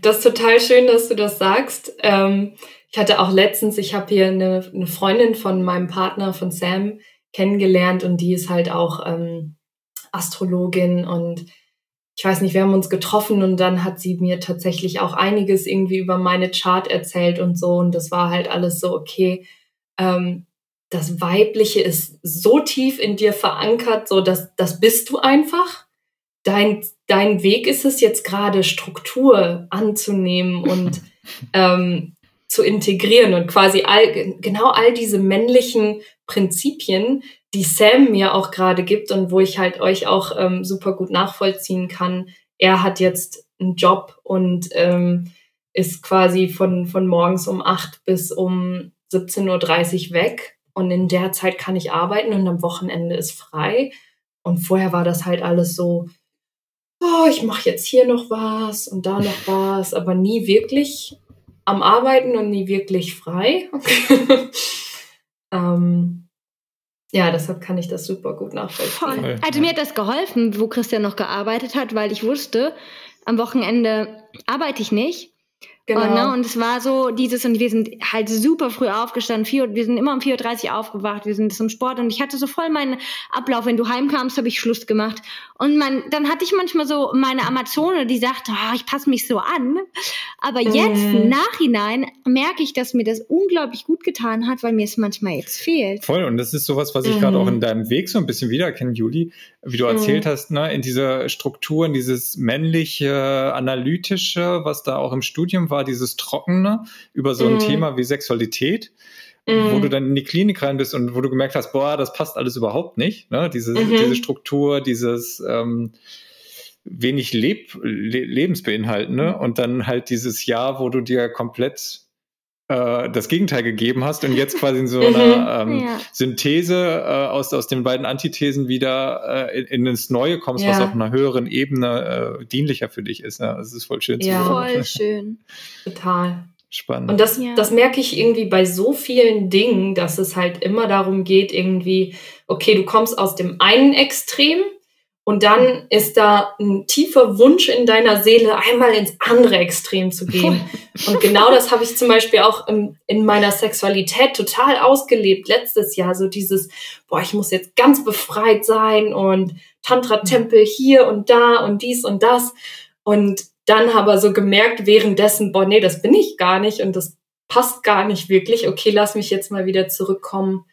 Das ist total schön, dass du das sagst. Ähm, ich hatte auch letztens, ich habe hier eine, eine, Freundin von meinem Partner, von Sam, kennengelernt und die ist halt auch ähm, Astrologin und ich weiß nicht, wir haben uns getroffen und dann hat sie mir tatsächlich auch einiges irgendwie über meine Chart erzählt und so. Und das war halt alles so, okay, ähm, das Weibliche ist so tief in dir verankert, so dass das bist du einfach. Dein, dein Weg ist es jetzt gerade, Struktur anzunehmen und ähm, zu integrieren und quasi all, genau all diese männlichen Prinzipien, die Sam mir auch gerade gibt und wo ich halt euch auch ähm, super gut nachvollziehen kann. Er hat jetzt einen Job und ähm, ist quasi von, von morgens um acht bis um 17.30 Uhr weg. Und in der Zeit kann ich arbeiten und am Wochenende ist frei. Und vorher war das halt alles so, oh, ich mache jetzt hier noch was und da noch was, aber nie wirklich am Arbeiten und nie wirklich frei. ähm, ja, deshalb kann ich das super gut nachvollziehen. Voll. Also mir hat das geholfen, wo Christian noch gearbeitet hat, weil ich wusste, am Wochenende arbeite ich nicht. Genau. Und, ne, und es war so dieses, und wir sind halt super früh aufgestanden, vier, wir sind immer um 4.30 Uhr aufgewacht, wir sind zum Sport und ich hatte so voll meinen Ablauf. Wenn du heimkamst, habe ich Schluss gemacht. Und man, dann hatte ich manchmal so meine Amazone, die sagt, oh, ich passe mich so an. Aber mhm. jetzt, im Nachhinein, merke ich, dass mir das unglaublich gut getan hat, weil mir es manchmal jetzt fehlt. Voll, und das ist sowas, was ich mhm. gerade auch in deinem Weg so ein bisschen wiedererkenne, Juli, wie du erzählt mhm. hast, ne, in dieser Struktur, in dieses männliche, analytische, was da auch im Studium war, dieses Trockene über so ein mhm. Thema wie Sexualität, mhm. wo du dann in die Klinik rein bist und wo du gemerkt hast, boah, das passt alles überhaupt nicht. Ne? Diese, mhm. diese Struktur, dieses ähm, wenig Leb Le Lebensbeinhaltende und dann halt dieses Jahr, wo du dir komplett äh, das Gegenteil gegeben hast und jetzt quasi in so einer mhm. ähm, ja. Synthese äh, aus, aus den beiden Antithesen wieder äh, in, in ins Neue kommst, ja. was auf einer höheren Ebene äh, dienlicher für dich ist. Ja, das ist voll schön ja. zu sehen. Voll schön. Total. Spannend. Und das, ja. das merke ich irgendwie bei so vielen Dingen, dass es halt immer darum geht, irgendwie, okay, du kommst aus dem einen Extrem und dann ist da ein tiefer Wunsch in deiner Seele, einmal ins andere Extrem zu gehen. Und genau das habe ich zum Beispiel auch in, in meiner Sexualität total ausgelebt letztes Jahr. So dieses, boah, ich muss jetzt ganz befreit sein und Tantra-Tempel hier und da und dies und das. Und dann aber so gemerkt währenddessen, boah, nee, das bin ich gar nicht und das passt gar nicht wirklich. Okay, lass mich jetzt mal wieder zurückkommen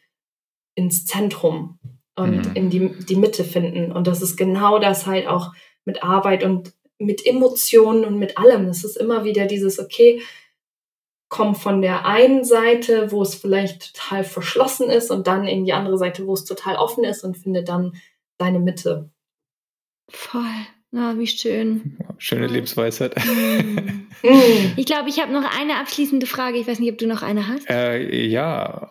ins Zentrum und mhm. in die, die Mitte finden. Und das ist genau das halt auch mit Arbeit und mit Emotionen und mit allem. Es ist immer wieder dieses, okay, komm von der einen Seite, wo es vielleicht total verschlossen ist und dann in die andere Seite, wo es total offen ist und finde dann deine Mitte. Voll. Ah, wie schön. Schöne Lebensweisheit. Mm. ich glaube, ich habe noch eine abschließende Frage. Ich weiß nicht, ob du noch eine hast. Äh, ja,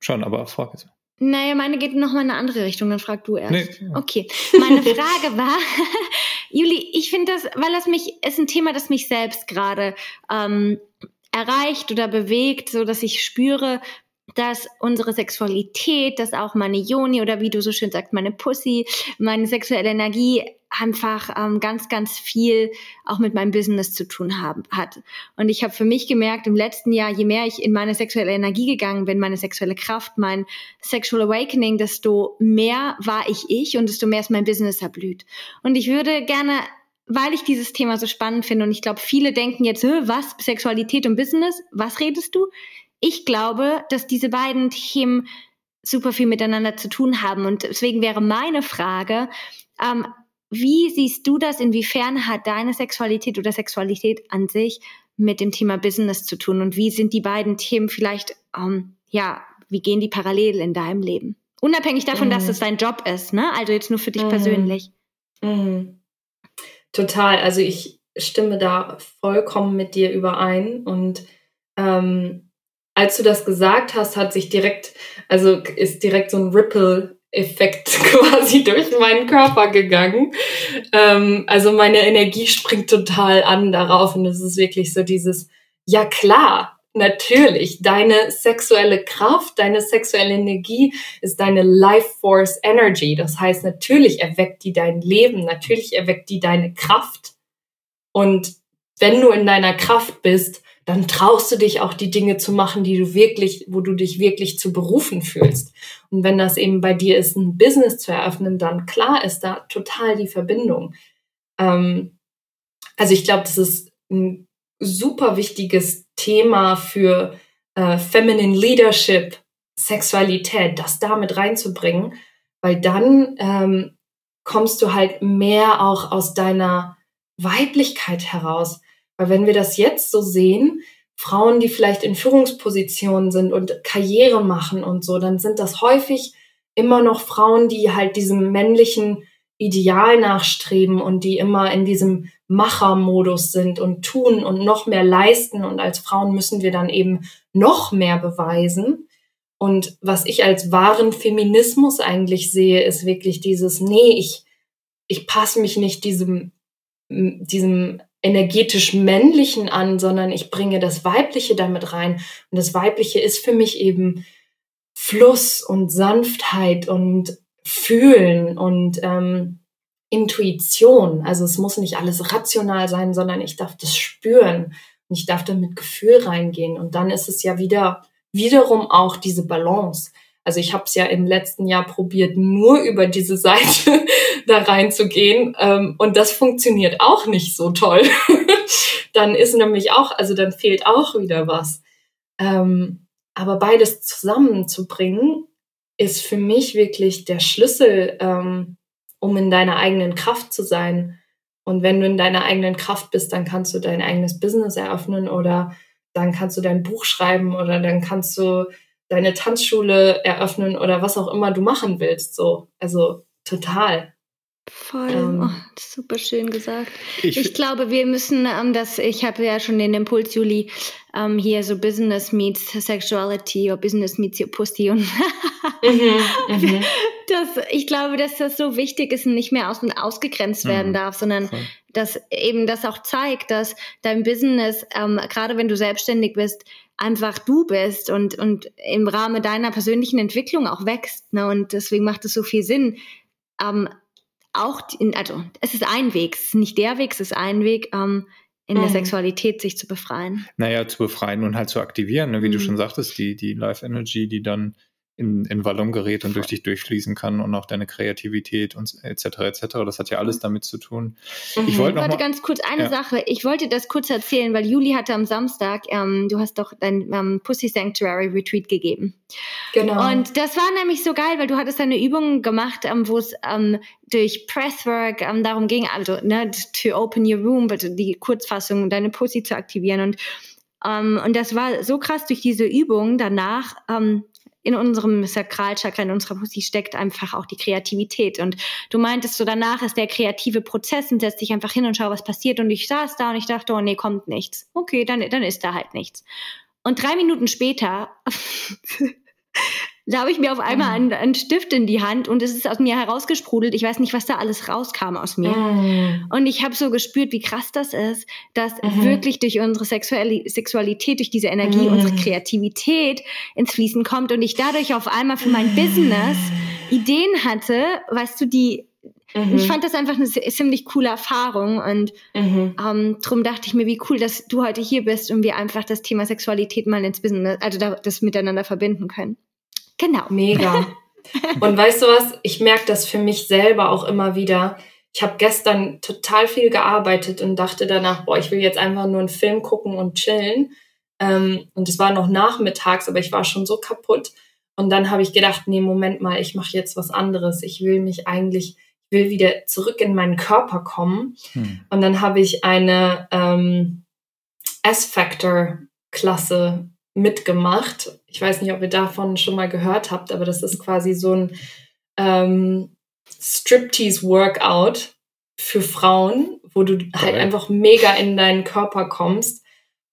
schon, aber frag jetzt. Naja, meine geht noch mal in eine andere Richtung, dann frag du erst. Nee, ja. Okay. Meine Frage war, Juli, ich finde das, weil das mich, ist ein Thema, das mich selbst gerade ähm, erreicht oder bewegt, so dass ich spüre, dass unsere Sexualität, dass auch meine Joni oder wie du so schön sagst, meine Pussy, meine sexuelle Energie einfach ähm, ganz, ganz viel auch mit meinem Business zu tun haben, hat. Und ich habe für mich gemerkt, im letzten Jahr, je mehr ich in meine sexuelle Energie gegangen bin, meine sexuelle Kraft, mein Sexual Awakening, desto mehr war ich ich und desto mehr ist mein Business erblüht. Und ich würde gerne weil ich dieses Thema so spannend finde und ich glaube, viele denken jetzt, was, Sexualität und Business, was redest du? Ich glaube, dass diese beiden Themen super viel miteinander zu tun haben und deswegen wäre meine Frage, ähm, wie siehst du das? Inwiefern hat deine Sexualität oder Sexualität an sich mit dem Thema Business zu tun? Und wie sind die beiden Themen vielleicht, ähm, ja, wie gehen die parallel in deinem Leben? Unabhängig davon, mhm. dass es dein Job ist, ne? Also jetzt nur für dich mhm. persönlich. Mhm. Total. Also ich stimme da vollkommen mit dir überein. Und ähm, als du das gesagt hast, hat sich direkt, also ist direkt so ein Ripple Effekt quasi durch meinen Körper gegangen. Ähm, also meine Energie springt total an darauf und es ist wirklich so dieses, ja klar, natürlich, deine sexuelle Kraft, deine sexuelle Energie ist deine Life Force Energy. Das heißt, natürlich erweckt die dein Leben, natürlich erweckt die deine Kraft. Und wenn du in deiner Kraft bist, dann traust du dich auch die Dinge zu machen, die du wirklich, wo du dich wirklich zu berufen fühlst. Und wenn das eben bei dir ist, ein Business zu eröffnen, dann klar ist da total die Verbindung. Ähm, also ich glaube, das ist ein super wichtiges Thema für äh, Feminine Leadership, Sexualität, das damit reinzubringen, weil dann ähm, kommst du halt mehr auch aus deiner Weiblichkeit heraus. Weil wenn wir das jetzt so sehen, Frauen, die vielleicht in Führungspositionen sind und Karriere machen und so, dann sind das häufig immer noch Frauen, die halt diesem männlichen Ideal nachstreben und die immer in diesem Machermodus sind und tun und noch mehr leisten. Und als Frauen müssen wir dann eben noch mehr beweisen. Und was ich als wahren Feminismus eigentlich sehe, ist wirklich dieses, nee, ich, ich passe mich nicht diesem, diesem energetisch männlichen an, sondern ich bringe das Weibliche damit rein. Und das Weibliche ist für mich eben Fluss und Sanftheit und Fühlen und ähm, Intuition. Also es muss nicht alles rational sein, sondern ich darf das spüren und ich darf da mit Gefühl reingehen. Und dann ist es ja wieder wiederum auch diese Balance. Also ich habe es ja im letzten Jahr probiert, nur über diese Seite da reinzugehen. Ähm, und das funktioniert auch nicht so toll. dann ist nämlich auch, also dann fehlt auch wieder was. Ähm, aber beides zusammenzubringen, ist für mich wirklich der Schlüssel, ähm, um in deiner eigenen Kraft zu sein. Und wenn du in deiner eigenen Kraft bist, dann kannst du dein eigenes Business eröffnen oder dann kannst du dein Buch schreiben oder dann kannst du deine Tanzschule eröffnen oder was auch immer du machen willst. So, also total. Voll, ähm, oh, super schön gesagt. Ich, ich, glaube, wir müssen ähm, das, ich habe ja schon den Impuls, Juli, ähm, hier so Business meets Sexuality oder Business meets your Pussy und mhm, mhm, das, ich glaube, dass das so wichtig ist und nicht mehr aus, ausgegrenzt werden mhm, darf, sondern voll. dass eben das auch zeigt, dass dein Business, ähm, gerade wenn du selbstständig bist, einfach du bist und, und im Rahmen deiner persönlichen Entwicklung auch wächst. Ne? Und deswegen macht es so viel Sinn, ähm, auch, in, also es ist ein Weg, es ist nicht der Weg, es ist ein Weg, ähm, in mhm. der Sexualität sich zu befreien. Naja, zu befreien und halt zu aktivieren, ne? wie mhm. du schon sagtest, die, die Life Energy, die dann in, in Wallung gerät und durch dich durchfließen kann und auch deine Kreativität und etc. etc. Das hat ja alles mhm. damit zu tun. Mhm. Ich wollte noch Warte, mal, ganz kurz eine ja. Sache. Ich wollte das kurz erzählen, weil Juli hatte am Samstag, ähm, du hast doch dein ähm, Pussy Sanctuary Retreat gegeben. Genau. Und das war nämlich so geil, weil du hattest eine Übung gemacht, ähm, wo es ähm, durch Presswork ähm, darum ging, also ne, to open your room, also die Kurzfassung, deine Pussy zu aktivieren und um, ähm, und das war so krass durch diese Übung danach. Um, in unserem Sakralchakra, in unserer Pussy steckt einfach auch die Kreativität. Und du meintest so, danach ist der kreative Prozess und setz dich einfach hin und schau, was passiert. Und ich saß da und ich dachte, oh nee, kommt nichts. Okay, dann, dann ist da halt nichts. Und drei Minuten später da habe ich mir auf einmal mm. einen, einen, Stift in die Hand und es ist aus mir herausgesprudelt. Ich weiß nicht, was da alles rauskam aus mir. Mm. Und ich habe so gespürt, wie krass das ist, dass mm. wirklich durch unsere Sexuali Sexualität, durch diese Energie, mm. unsere Kreativität ins Fließen kommt und ich dadurch auf einmal für mein Business Ideen hatte, weißt du, die Mhm. Ich fand das einfach eine ziemlich coole Erfahrung und mhm. ähm, darum dachte ich mir, wie cool, dass du heute hier bist und wir einfach das Thema Sexualität mal ins Business, also das miteinander verbinden können. Genau. Mega. Und weißt du was? Ich merke das für mich selber auch immer wieder. Ich habe gestern total viel gearbeitet und dachte danach, boah, ich will jetzt einfach nur einen Film gucken und chillen. Ähm, und es war noch nachmittags, aber ich war schon so kaputt. Und dann habe ich gedacht, nee, Moment mal, ich mache jetzt was anderes. Ich will mich eigentlich, ich will wieder zurück in meinen Körper kommen. Hm. Und dann habe ich eine ähm, S-Factor-Klasse mitgemacht. Ich weiß nicht, ob ihr davon schon mal gehört habt, aber das ist quasi so ein ähm, Striptease-Workout für Frauen, wo du halt okay. einfach mega in deinen Körper kommst.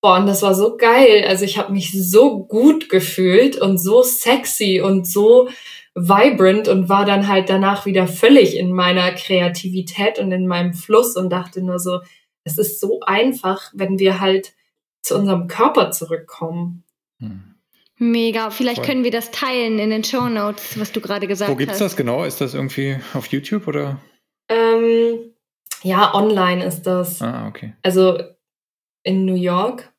Boah, und das war so geil. Also ich habe mich so gut gefühlt und so sexy und so vibrant und war dann halt danach wieder völlig in meiner Kreativität und in meinem Fluss und dachte nur so, es ist so einfach, wenn wir halt zu unserem Körper zurückkommen. Hm. Mega. Vielleicht Voll. können wir das teilen in den Show Notes, was du gerade gesagt hast. Wo gibt es das genau? Ist das irgendwie auf YouTube oder? Ähm, ja, online ist das. Ah, okay. Also in New York.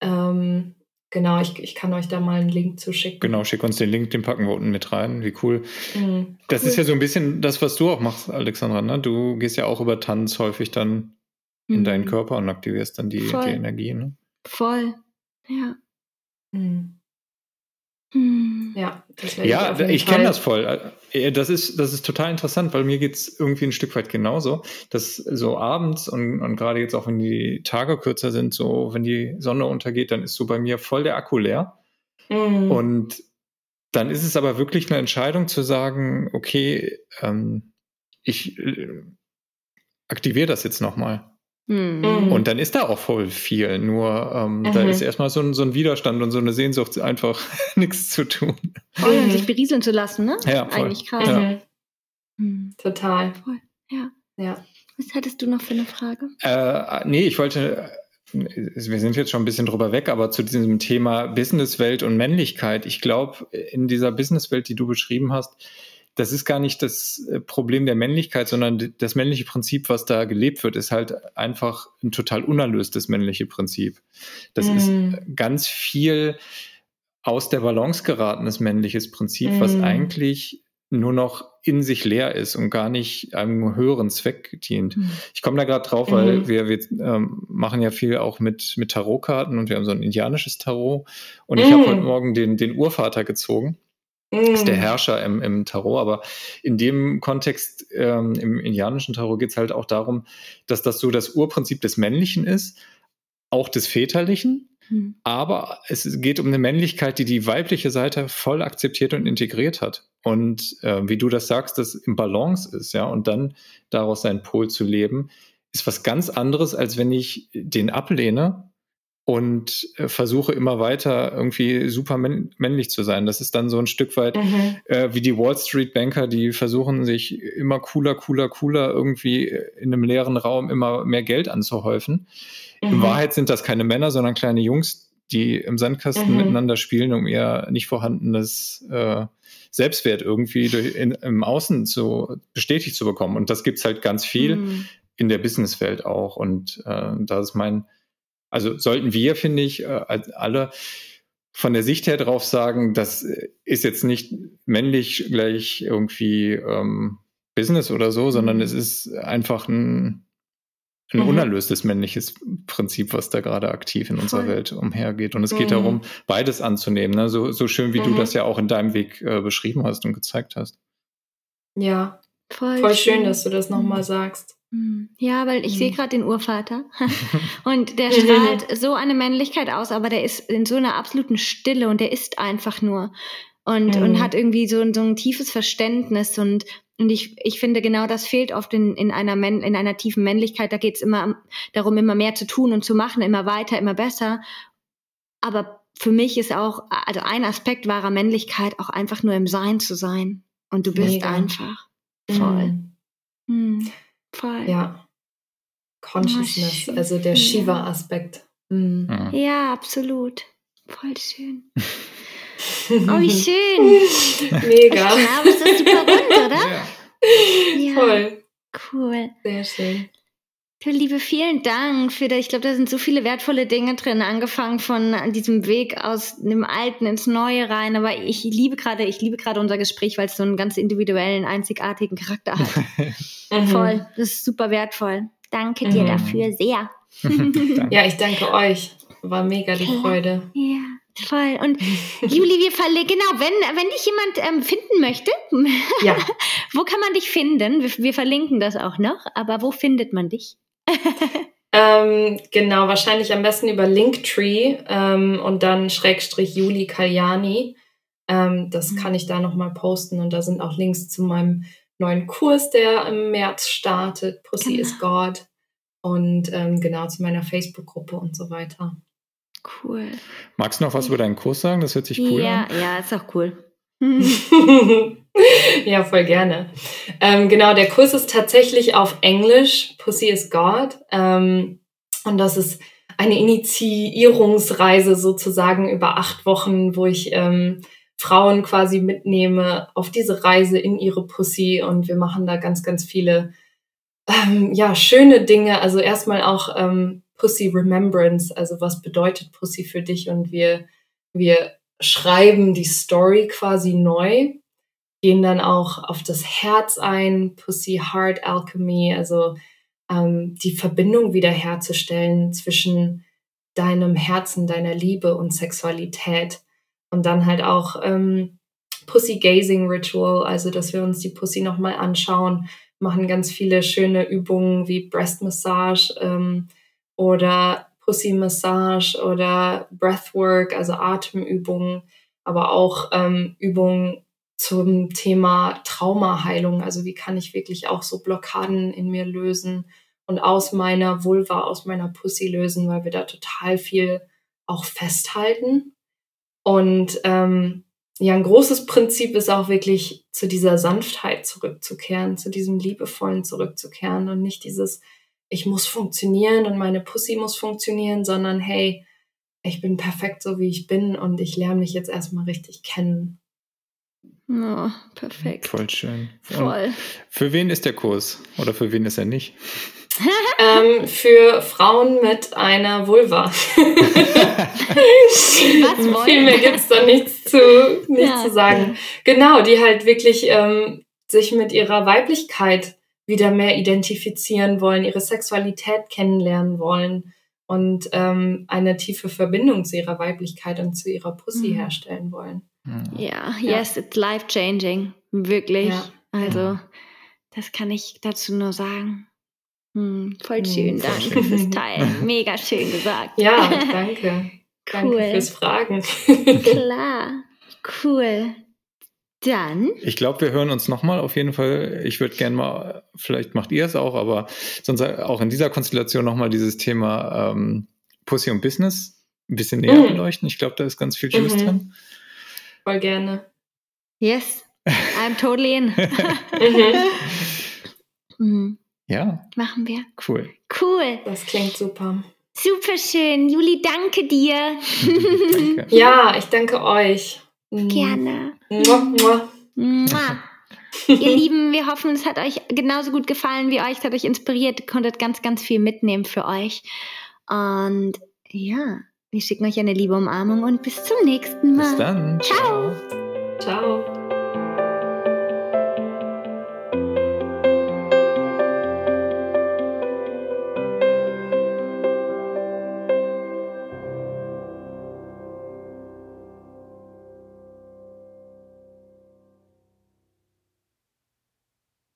Ähm, genau, ich, ich kann euch da mal einen Link zuschicken. Genau, schick uns den Link, den packen wir unten mit rein. Wie cool. Mhm, das cool. ist ja so ein bisschen das, was du auch machst, Alexandra. Ne? Du gehst ja auch über Tanz häufig dann in mhm. deinen Körper und aktivierst dann die, die Energie. Ne? Voll, ja. Hm. Hm. Ja, das ja ich, ich kenne das voll. Äh, das ist, das ist total interessant, weil mir geht es irgendwie ein Stück weit genauso, dass so abends und, und gerade jetzt auch, wenn die Tage kürzer sind, so wenn die Sonne untergeht, dann ist so bei mir voll der Akku leer. Mhm. Und dann ist es aber wirklich eine Entscheidung zu sagen, okay, ähm, ich äh, aktiviere das jetzt nochmal. Mhm. Und dann ist da auch voll viel. Nur ähm, mhm. da ist erstmal so ein, so ein, Widerstand und so eine Sehnsucht, einfach nichts zu tun. Voll, mhm. sich berieseln zu lassen, ne? Ja, voll. Eigentlich krass. Ja. Mhm. Total. Voll. Ja. ja. Was hattest du noch für eine Frage? Äh, nee, ich wollte, wir sind jetzt schon ein bisschen drüber weg, aber zu diesem Thema Businesswelt und Männlichkeit. Ich glaube, in dieser Businesswelt, die du beschrieben hast, das ist gar nicht das äh, Problem der Männlichkeit, sondern das männliche Prinzip, was da gelebt wird, ist halt einfach ein total unerlöstes männliche Prinzip. Das mm. ist ganz viel aus der Balance geratenes männliches Prinzip, mm. was eigentlich nur noch in sich leer ist und gar nicht einem höheren Zweck dient. Mhm. Ich komme da gerade drauf, weil mhm. wir, wir ähm, machen ja viel auch mit, mit Tarotkarten und wir haben so ein indianisches Tarot. Und ich mhm. habe heute Morgen den, den Urvater gezogen. Das ist der mhm. Herrscher im, im Tarot, aber in dem Kontext, ähm, im indianischen Tarot geht es halt auch darum, dass das so das Urprinzip des Männlichen ist, auch des Väterlichen, mhm. aber es geht um eine Männlichkeit, die die weibliche Seite voll akzeptiert und integriert hat und äh, wie du das sagst, das im Balance ist, ja, und dann daraus seinen Pol zu leben, ist was ganz anderes, als wenn ich den ablehne und äh, versuche immer weiter irgendwie super männlich zu sein. Das ist dann so ein Stück weit mhm. äh, wie die Wall Street Banker, die versuchen sich immer cooler, cooler, cooler irgendwie in einem leeren Raum immer mehr Geld anzuhäufen. Mhm. In Wahrheit sind das keine Männer, sondern kleine Jungs, die im Sandkasten mhm. miteinander spielen, um ihr nicht vorhandenes äh, Selbstwert irgendwie durch, in, im Außen zu bestätigt zu bekommen. Und das gibt es halt ganz viel mhm. in der Businesswelt auch. Und äh, da ist mein, also sollten wir, finde ich, äh, alle von der Sicht her drauf sagen, das ist jetzt nicht männlich gleich irgendwie ähm, Business oder so, sondern mhm. es ist einfach ein ein mhm. unerlöstes männliches Prinzip, was da gerade aktiv in unserer Voll. Welt umhergeht. Und es mhm. geht darum, beides anzunehmen. Ne? So, so schön, wie mhm. du das ja auch in deinem Weg äh, beschrieben hast und gezeigt hast. Ja, voll, voll schön, dass du das nochmal sagst. Mhm. Ja, weil ich mhm. sehe gerade den Urvater und der strahlt so eine Männlichkeit aus, aber der ist in so einer absoluten Stille und der ist einfach nur und, und hat irgendwie so, so ein tiefes Verständnis und und ich, ich finde, genau das fehlt oft in, in, einer, in einer tiefen Männlichkeit. Da geht es immer darum, immer mehr zu tun und zu machen, immer weiter, immer besser. Aber für mich ist auch, also ein Aspekt wahrer Männlichkeit auch einfach nur im Sein zu sein. Und du bist Mega. einfach voll. Mhm. Voll. Ja. Consciousness, oh, also der Shiva-Aspekt. Mhm. Ja, absolut. Voll schön. Oh, wie schön. Mega. Ich glaube, es ist super rund, oder? Ja. ja. Voll. Cool. Sehr schön. Liebe, vielen Dank für das. Ich glaube, da sind so viele wertvolle Dinge drin, angefangen von diesem Weg aus dem Alten ins Neue rein. Aber ich liebe gerade, ich liebe gerade unser Gespräch, weil es so einen ganz individuellen, einzigartigen Charakter hat. Mhm. Voll. Das ist super wertvoll. Danke dir mhm. dafür sehr. ja, ich danke euch. War mega die Freude. Ja. Voll. Und Juli, wir verlinken, genau, wenn, wenn dich jemand ähm, finden möchte, ja. wo kann man dich finden? Wir, wir, verlinken das auch noch, aber wo findet man dich? ähm, genau, wahrscheinlich am besten über Linktree ähm, und dann Schrägstrich Juli Kaljani. Ähm, das mhm. kann ich da nochmal posten und da sind auch Links zu meinem neuen Kurs, der im März startet, Pussy genau. is God. Und ähm, genau zu meiner Facebook-Gruppe und so weiter. Cool. Magst du noch was über deinen Kurs sagen? Das hört sich cool ja, an. Ja, ist auch cool. ja, voll gerne. Ähm, genau, der Kurs ist tatsächlich auf Englisch, Pussy is God. Ähm, und das ist eine Initiierungsreise sozusagen über acht Wochen, wo ich ähm, Frauen quasi mitnehme auf diese Reise in ihre Pussy und wir machen da ganz, ganz viele ähm, ja schöne Dinge. Also erstmal auch ähm, Pussy Remembrance, also was bedeutet Pussy für dich und wir, wir schreiben die Story quasi neu, gehen dann auch auf das Herz ein, Pussy Heart Alchemy, also ähm, die Verbindung wiederherzustellen zwischen deinem Herzen, deiner Liebe und Sexualität. Und dann halt auch ähm, Pussy Gazing Ritual, also dass wir uns die Pussy nochmal anschauen, machen ganz viele schöne Übungen wie Breast Massage, ähm, oder Pussy Massage oder Breathwork, also Atemübungen, aber auch ähm, Übungen zum Thema Traumaheilung. Also wie kann ich wirklich auch so Blockaden in mir lösen und aus meiner Vulva, aus meiner Pussy lösen, weil wir da total viel auch festhalten. Und ähm, ja, ein großes Prinzip ist auch wirklich zu dieser Sanftheit zurückzukehren, zu diesem Liebevollen zurückzukehren und nicht dieses ich muss funktionieren und meine Pussy muss funktionieren, sondern hey, ich bin perfekt so wie ich bin und ich lerne mich jetzt erstmal richtig kennen. Oh, perfekt. Voll schön. Voll. Und für wen ist der Kurs? Oder für wen ist er nicht? ähm, für Frauen mit einer Vulva. Was Viel mehr gibt es da nichts zu, nichts ja, zu sagen. Ja. Genau, die halt wirklich ähm, sich mit ihrer Weiblichkeit wieder mehr identifizieren wollen, ihre Sexualität kennenlernen wollen und ähm, eine tiefe Verbindung zu ihrer Weiblichkeit und zu ihrer Pussy mhm. herstellen wollen. Ja, ja, yes, it's life changing. Wirklich. Ja. Also, das kann ich dazu nur sagen. Hm, voll hm, schön, danke fürs Teilen. Mega schön gesagt. Ja, danke. Cool. Danke fürs Fragen. Klar, cool. Dann. Ich glaube, wir hören uns nochmal auf jeden Fall. Ich würde gerne mal, vielleicht macht ihr es auch, aber sonst auch in dieser Konstellation nochmal dieses Thema ähm, Pussy und Business ein bisschen näher mhm. beleuchten. Ich glaube, da ist ganz viel Juice mhm. drin. Voll gerne. Yes, I'm totally in. mhm. mhm. Ja. Machen wir. Cool. Cool. Das klingt super. Super schön. Juli, danke dir. danke. Ja, ich danke euch. Gerne. Mua, mua. Mua. Ihr Lieben, wir hoffen, es hat euch genauso gut gefallen wie euch. Es hat euch inspiriert. Ihr konntet ganz, ganz viel mitnehmen für euch. Und ja, wir schicken euch eine liebe Umarmung und bis zum nächsten Mal. Bis dann. Ciao. Ciao.